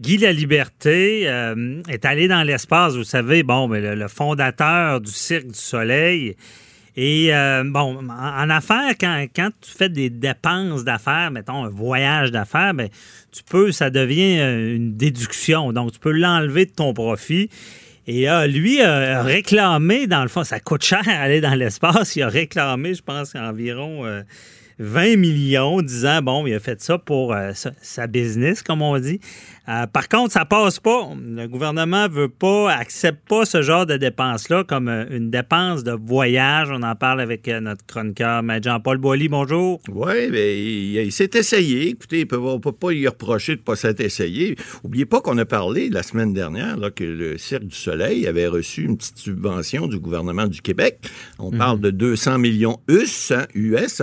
Guy La Liberté euh, est allé dans l'espace, vous savez, bon, mais le, fondateur du Cirque du Soleil. Et euh, bon, en, affaires, quand, tu fais des dépenses d'affaires, mettons un voyage d'affaires, ben, tu peux, ça devient euh, une déduction. Donc, tu peux l'enlever de ton profit. Et lui a réclamé, dans le fond, ça coûte cher aller dans l'espace. Il a réclamé, je pense, environ 20 millions, disant, bon, il a fait ça pour sa business, comme on dit. Euh, par contre, ça passe pas. Le gouvernement veut pas, accepte pas ce genre de dépenses-là comme euh, une dépense de voyage. On en parle avec euh, notre chroniqueur, Jean-Paul Boilly. Bonjour. Oui, mais il, s'est essayé. Écoutez, on ne peut pas lui reprocher de ne pas s'être essayé. N'oubliez pas qu'on a parlé la semaine dernière là, que le Cirque du Soleil avait reçu une petite subvention du gouvernement du Québec. On parle mhm. de 200 millions US, US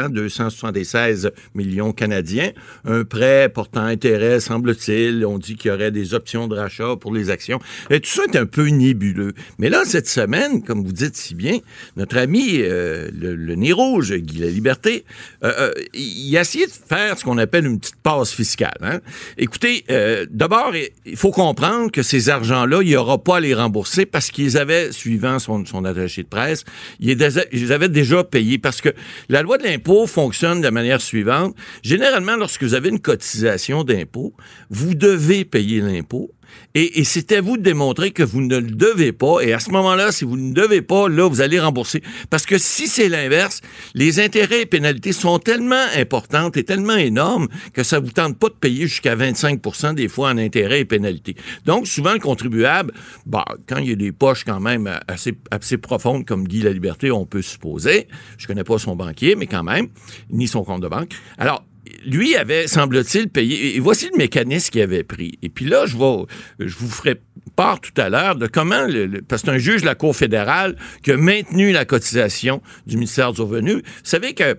276 millions canadiens. Un prêt portant intérêt, semble-t-il. On dit qu'il y aurait des options de rachat pour les actions. Et tout ça est un peu nébuleux. Mais là, cette semaine, comme vous dites si bien, notre ami, euh, le, nez rouge, Guy La Liberté, euh, euh, il a essayé de faire ce qu'on appelle une petite passe fiscale. Hein. Écoutez, d'abord, il faut comprendre que ces argents-là, il n'y aura pas à les rembourser parce qu'ils avaient, suivant son, attaché de presse, ils avaient déjà payés parce que la loi de l'impôt fonctionne de la manière suivante. Généralement, lorsque vous avez une cotisation d'impôt, vous devez payer l'impôt. Et, c'est à vous de démontrer que vous ne le devez pas. Et à ce moment-là, si vous ne devez pas, là, vous allez rembourser. Parce que si c'est l'inverse, les intérêts et pénalités sont tellement importantes et tellement énormes que ça vous tente pas de payer jusqu'à 25% des fois en intérêts et pénalités. Donc, souvent, le contribuable, bah, quand il y a des poches quand même assez, profondes comme Guy La Liberté, on peut supposer, je connais pas son banquier, mais quand même, ni son compte de banque. Alors, lui avait, semble-t-il, payé. Et voici le mécanisme qu'il avait pris. Et puis là, je, vais, vous ferai part tout à l'heure de comment, le, parce que c'est un juge de la Cour fédérale qui a maintenu la cotisation du ministère du Revenu. Vous savez que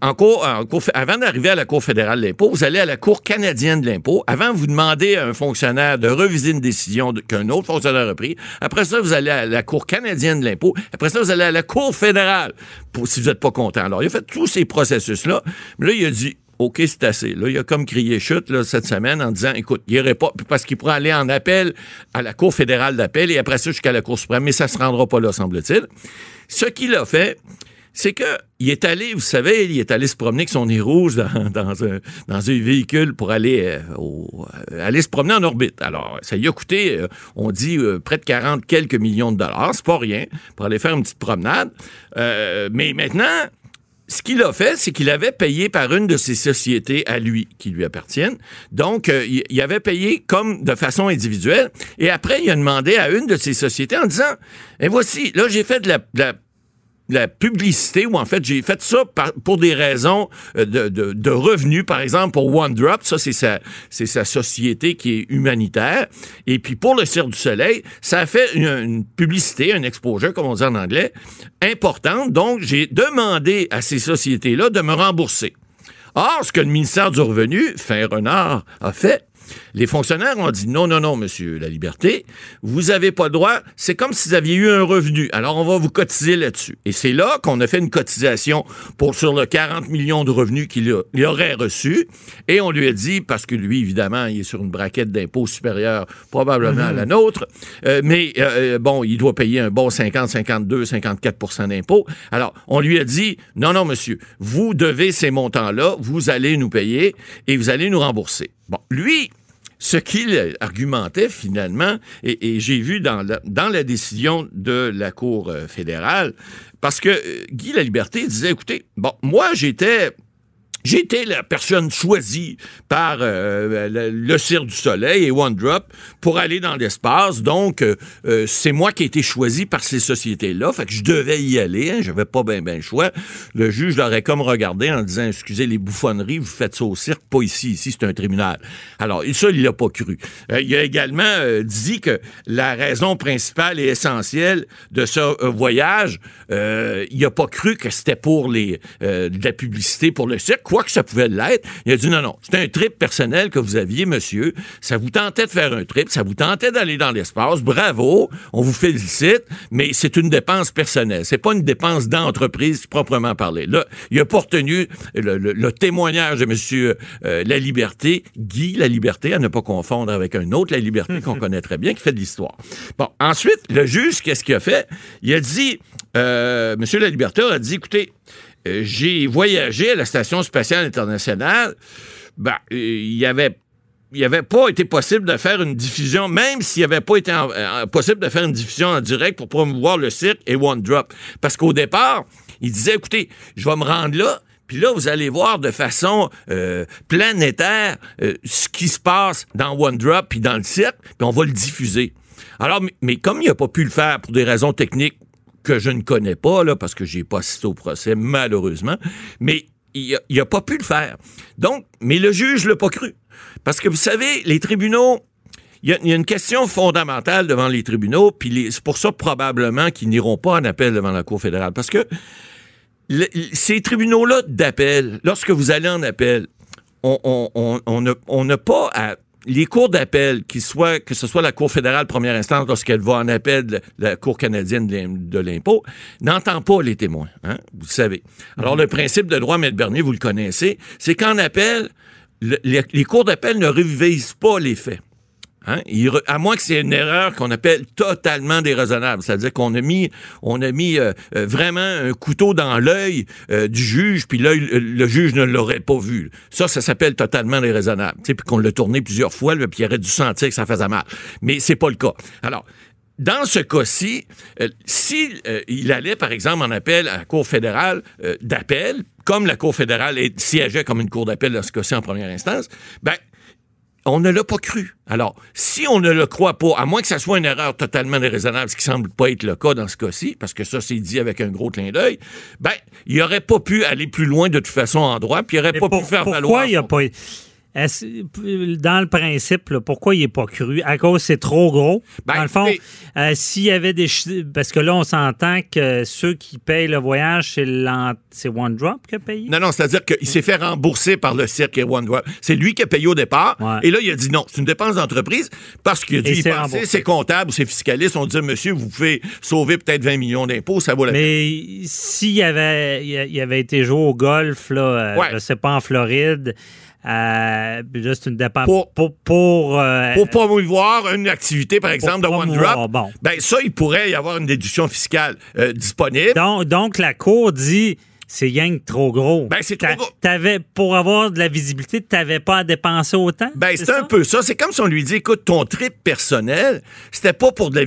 en cour, en cour, avant d'arriver à la Cour fédérale de l'impôt, vous allez à la Cour canadienne de l'impôt. Avant, vous demandez à un fonctionnaire de reviser une décision qu'un autre fonctionnaire a prise. Après ça, vous allez à la Cour canadienne de l'impôt. Après ça, vous allez à la Cour fédérale pour, si vous n'êtes pas content. Alors, il a fait tous ces processus-là. Mais là, il a dit, OK, c'est assez. Là, il a comme crié chute là, cette semaine en disant, écoute, il irait pas, parce qu'il pourrait aller en appel à la Cour fédérale d'appel et après ça jusqu'à la Cour suprême, mais ça se rendra pas là, semble-t-il. Ce qu'il a fait, c'est que il est allé, vous savez, il est allé se promener avec son nez rouge dans, dans, un, dans un, véhicule pour aller, euh, au, euh, aller se promener en orbite. Alors, ça lui a coûté, euh, on dit, près de 40 quelques millions de dollars. C'est pas rien pour aller faire une petite promenade. mais maintenant, ce qu'il a fait, c'est qu'il avait payé par une de ses sociétés à lui, qui lui appartiennent. Donc, euh, il avait payé comme de façon individuelle. Et après, il a demandé à une de ses sociétés en disant, et voici, là, j'ai fait de la la publicité, ou en fait, j'ai fait ça pour des raisons euh, de, revenus, par exemple, pour OneDrop, ça, c'est sa, c'est sa société qui est humanitaire. Et puis, pour le Cirque du Soleil, ça a fait une, publicité, un exposure, comme on dit en anglais, importante. Donc, j'ai demandé à ces sociétés-là de me rembourser. Or, ce que le ministère du Revenu, fin renard, a fait, les fonctionnaires ont dit non, non, non, monsieur La Liberté, vous n'avez pas le droit. C'est comme si vous aviez eu un revenu. Alors, on va vous cotiser là-dessus. Et c'est là qu'on a fait une cotisation pour sur le 40 millions de revenus qu'il aurait reçu. Et on lui a dit, parce que lui, évidemment, il est sur une braquette d'impôts supérieure probablement à la mhm. nôtre, euh, mais euh, bon, il doit payer un bon 50, 52, 54% d'impôts. Alors, on lui a dit, non, non, monsieur, vous devez ces montants-là, vous allez nous payer et vous allez nous rembourser. Bon, lui, ce qu'il argumentait finalement, et, j'ai vu dans la, dans la décision de la Cour euh, fédérale, parce que euh, Guy La Liberté disait, écoutez, bon, moi j'étais J'étais la personne choisie par euh, le, Cirque du Soleil et One Drop pour aller dans l'espace. Donc, euh, euh, c'est moi qui ai été choisi par ces sociétés-là. Fait que je devais y aller. Hein, J'avais pas bien ben le choix. Le juge l'aurait comme regardé en disant, excusez les bouffonneries, vous faites ça au cirque, pas ici. Ici, c'est un tribunal. Alors, ça, il l'a pas cru. il a également dit que la raison principale et essentielle de ce voyage, il a pas cru que c'était pour les de la publicité pour le cirque quoi que ça pouvait l'être. Il a dit non, non, c'est un trip personnel que vous aviez, monsieur. Ça vous tentait de faire un trip, ça vous tentait d'aller dans l'espace. Bravo, on vous félicite, mais c'est une dépense personnelle. C'est pas une dépense d'entreprise proprement parlé. Là, il a pas retenu le, témoignage de monsieur euh, La Liberté, Guy La Liberté, à ne pas confondre avec un autre La Liberté qu'on connaît très bien, qui fait de l'histoire. Bon, ensuite, le juge, qu'est-ce qu'il a fait? Il a dit, euh, monsieur La Liberté a dit, écoutez, j'ai voyagé à la Station spatiale internationale. Ben, euh, il y avait il n'avait pas été possible de faire une diffusion, même s'il n'avait pas été euh, possible de faire une diffusion en direct pour promouvoir le cirque et One Drop. Parce qu'au départ, il disait, écoutez, je vais me rendre là, puis là, vous allez voir de façon planétaire ce qui se passe dans One Drop puis dans le cirque, puis on va le diffuser. Alors, mais comme il n'a pas pu le faire pour des raisons techniques que je ne connais pas, là, parce que j'ai pas assisté au procès, malheureusement, mais il n'a pas pu le faire. Donc, mais le juge l'a pas cru. Parce que vous savez, les tribunaux, il y, a une question fondamentale devant les tribunaux, puis c'est pour ça probablement qu'ils n'iront pas en appel devant la Cour fédérale. Parce que ces tribunaux-là d'appel, lorsque vous allez en appel, on n'a pas à les cours d'appel, que ce soit la Cour fédérale première instance lorsqu'elle va en appel de la Cour canadienne de l'impôt, n'entend pas les témoins, hein, vous le savez. Alors, le principe de droit, Maître Bernier, vous le connaissez, c'est qu'en appel, les, cours d'appel ne révisent pas les faits. Hein? à moins que c'est une erreur qu'on appelle totalement déraisonnable, c'est-à-dire qu'on a mis, on a mis euh, euh, vraiment un couteau dans l'œil euh, du juge, puis l'œil, le juge ne l'aurait pas vu. Ça, ça s'appelle totalement déraisonnable. Puis qu'on l'a tourné plusieurs fois, puis il aurait dû sentir que ça faisait mal. Mais c'est pas le cas. Alors, dans ce cas-ci, s'il il allait, par exemple, en appel à la Cour fédérale d'appel, comme la Cour fédérale siégeait comme une cour d'appel dans ce cas-ci en première instance, ben, on ne l'a pas cru. Alors, si on ne le croit pas, à moins que ça soit une erreur totalement déraisonnable, ce qui semble pas être le cas dans ce cas-ci, parce que ça, c'est dit avec un gros clin d'œil, ben, il aurait pas pu aller plus loin de toute façon en droit, puis il aurait pas pu faire valoir... Pourquoi il a pas dans le principe, pourquoi il n'est pas cru? À cause c'est trop gros. Ben, dans le fond, euh, s'il y avait des... Parce que là, on s'entend que ceux qui payent le voyage, c'est One Drop qui a payé? Non, non, c'est-à-dire qu'il s'est fait rembourser par le cirque et One Drop. C'est lui qui a payé au départ. Et là, il a dit non, c'est une dépense d'entreprise parce qu'il a dit, c'est comptable, c'est fiscaliste. On dit, monsieur, vous pouvez sauver peut-être 20 millions d'impôts, ça vaut la peine. Mais s'il avait, il avait été joué au golf, là, euh, je sais pas, en Floride, euh, c'est une dépense pour pour pour, euh, pour promouvoir une activité par exemple de OneDrop. Bon. Ben ça, il pourrait y avoir une déduction fiscale euh, disponible. Donc, donc la cour dit c'est que trop gros. Ben, c'est trop gros. Avais, pour avoir de la visibilité, tu n'avais pas à dépenser autant? Ben, c'est un peu ça. C'est comme si on lui dit, écoute, ton trip personnel, c'était pas pour de la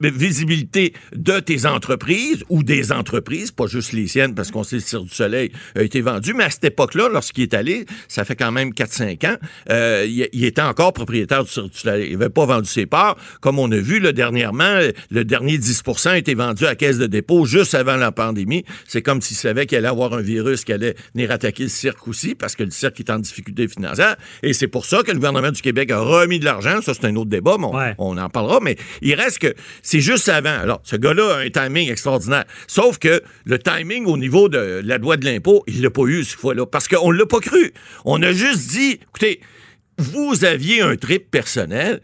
visibilité de tes entreprises ou des entreprises, pas juste les siennes, parce qu'on sait que le Cirque du Soleil a été vendu, mais à cette époque-là, lorsqu'il est allé, ça fait quand même 4-5 ans, euh, il, était encore propriétaire du Cirque du Soleil. Il n'avait pas vendu ses parts. Comme on a vu, là, dernièrement, le dernier 10% a été vendu à caisse de dépôt juste avant la pandémie. C'est comme s'il savait qu'il allait avoir un virus qui allait venir attaquer le cirque aussi, parce que le cirque est en difficulté financière. Et c'est pour ça que le gouvernement du Québec a remis de l'argent. Ça, c'est un autre débat, mais on, en parlera. Mais il reste que c'est juste avant. Alors, ce gars-là a un timing extraordinaire. Sauf que le timing au niveau de la loi de l'impôt, il l'a pas eu cette fois-là. Parce qu'on l'a pas cru. On a juste dit, écoutez, vous aviez un trip personnel,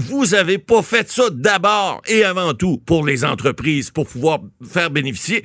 vous avez pas fait ça d'abord et avant tout pour les entreprises, pour pouvoir faire bénéficier.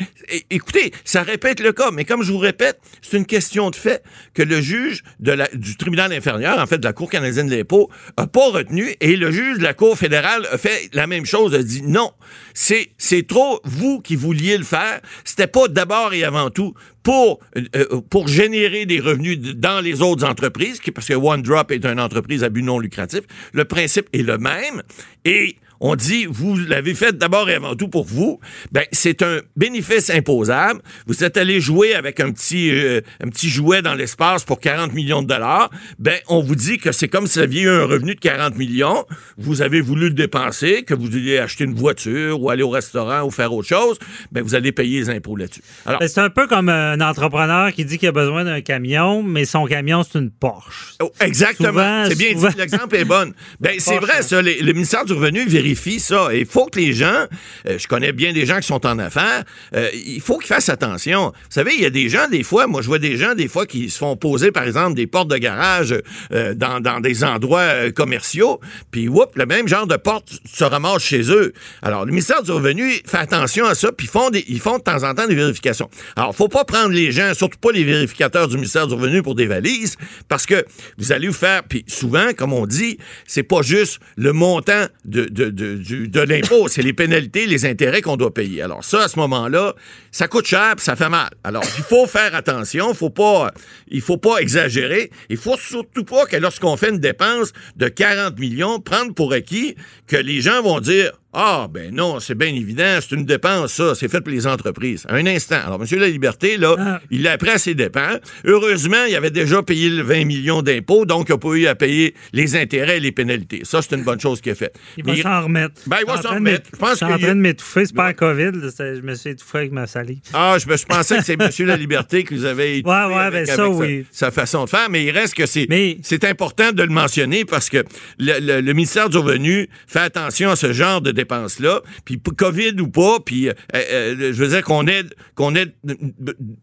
écoutez, ça répète le cas, mais comme je vous répète, c'est une question de fait que le juge du tribunal inférieur, en fait de la Cour canadienne de l'impôt, a pas retenu et le juge de la Cour fédérale a fait la même chose, a dit non, c'est, c'est trop vous qui vouliez le faire, c'était pas d'abord et avant tout pour, euh, euh, pour générer des revenus dans les autres entreprises, parce que OneDrop est une entreprise à but non lucratif. Le principe est le même. Et on dit, vous l'avez fait d'abord et avant tout pour vous, ben, c'est un bénéfice imposable. Vous êtes allé jouer avec un petit, euh, un petit jouet dans l'espace pour 40 millions de dollars. Ben, on vous dit que c'est comme si vous aviez eu un revenu de 40 millions. Vous avez voulu le dépenser, que vous vouliez acheter une voiture ou aller au restaurant ou faire autre chose. Ben, vous allez payer les impôts là-dessus. Alors, ben, c'est un peu comme un entrepreneur qui dit qu'il a besoin d'un camion, mais son camion, c'est une Porsche. Oh, exactement. C'est bien dit. L'exemple est bon. Ben, c'est vrai, ça. le ministère du Revenu vérifie ça. Et il faut que les gens, euh, je connais bien des gens qui sont en affaires, euh, il faut qu'ils fassent attention. Vous savez, il y a des gens, des fois, moi je vois des gens, des fois, qui se font poser, par exemple, des portes de garage euh, dans, dans, des endroits commerciaux, puis whoop, le même genre de porte se ramasse chez eux. Alors, le ministère du Revenu fait attention à ça, puis font, des, ils font de temps en temps des vérifications. Alors, faut pas prendre les gens, surtout pas les vérificateurs du ministère du Revenu pour des valises, parce que vous allez vous faire, puis souvent, comme on dit, c'est pas juste le montant de, de, de, l'impôt, c'est les pénalités, les intérêts qu'on doit payer. Alors ça, à ce moment-là, ça coûte cher, ça fait mal. Alors, il faut faire attention, faut pas, il faut pas exagérer. Il faut surtout pas que lorsqu'on fait une dépense de 40 millions, prendre pour acquis que les gens vont dire ah, ben non, c'est bien évident, c'est une dépense, ça, c'est fait pour les entreprises. Un instant. Alors, M. La Liberté, là, ah. il l'a pris à ses dépenses. Heureusement, il avait déjà payé le 20 millions d'impôts, donc il n'a pas eu à payer les intérêts et les pénalités. Ça, c'est une bonne chose qu'il a faite. Il va s'en remettre. Ben, il va s'en remettre. Je pense suis en train de m'étouffer, c'est pas la COVID, je me suis étouffé avec ma salive. Ah, je, je pensais que c'est M. La Liberté qui vous avait étouffé ouais, ouais, ben ça, oui. sa, façon de faire, mais il reste que c'est c'est important de le mentionner parce que le, le ministère du Revenu fait attention à ce genre de dépenses-là puis COVID ou pas, puis euh, euh, je veux dire qu'on ait, qu'on ait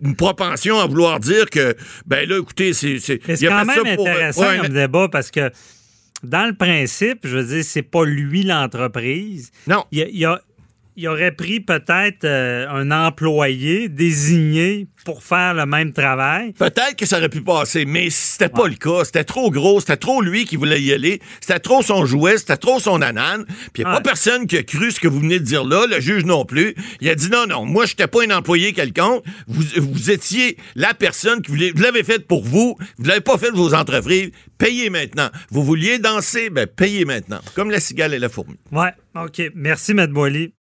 une propension à vouloir dire que, ben là, écoutez, c'est... C'est quand même intéressant comme débat parce que dans le principe, je veux dire, c'est pas lui l'entreprise. Non. Il y a, il aurait pris peut-être euh, un employé désigné pour faire le même travail. Peut-être que ça aurait pu passer, mais c'était pas le cas. C'était trop gros, c'était trop lui qui voulait y aller, c'était trop son jouet, c'était trop son anane. Puis il n'y a pas personne qui a cru ce que vous venez de dire là, le juge non plus. Il a dit non, non, moi, je n'étais pas un employé quelconque. Vous, vous étiez la personne qui voulait, vous l'avez fait pour vous, vous l'avez pas fait de vos entreprises. Payez maintenant. Vous vouliez danser, ben payez maintenant. Comme la cigale et la fourmi. Ouais, OK. Merci, Matt Boily.